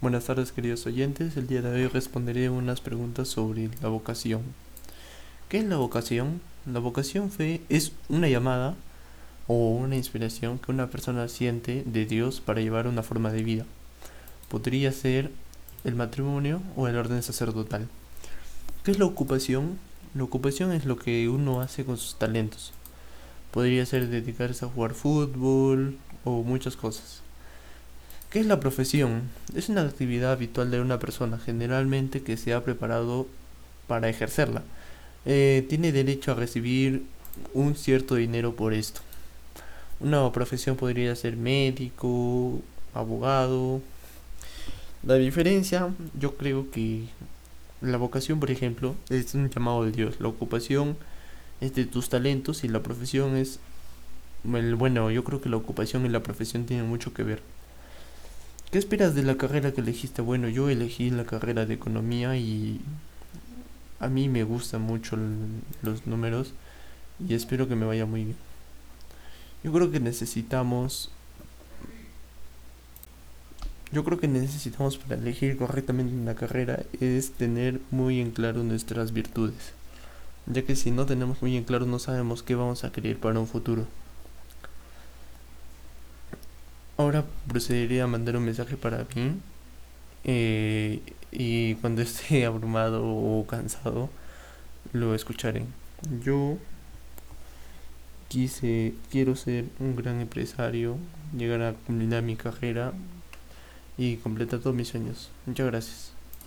Buenas tardes queridos oyentes, el día de hoy responderé unas preguntas sobre la vocación. ¿Qué es la vocación? La vocación es una llamada o una inspiración que una persona siente de Dios para llevar una forma de vida. Podría ser el matrimonio o el orden sacerdotal. ¿Qué es la ocupación? La ocupación es lo que uno hace con sus talentos. Podría ser dedicarse a jugar fútbol o muchas cosas. ¿Qué es la profesión? Es una actividad habitual de una persona, generalmente que se ha preparado para ejercerla. Eh, tiene derecho a recibir un cierto dinero por esto. Una profesión podría ser médico, abogado. La diferencia, yo creo que la vocación, por ejemplo, es un llamado de Dios. La ocupación es de tus talentos y la profesión es... Bueno, yo creo que la ocupación y la profesión tienen mucho que ver. ¿Qué esperas de la carrera que elegiste? Bueno, yo elegí la carrera de economía y a mí me gustan mucho los números y espero que me vaya muy bien. Yo creo que necesitamos yo creo que necesitamos para elegir correctamente una carrera es tener muy en claro nuestras virtudes, ya que si no tenemos muy en claro no sabemos qué vamos a querer para un futuro. Ahora procederé a mandar un mensaje para mí. Eh, y cuando esté abrumado o cansado, lo escucharé. Yo quise, quiero ser un gran empresario, llegar a culminar mi carrera y completar todos mis sueños. Muchas gracias.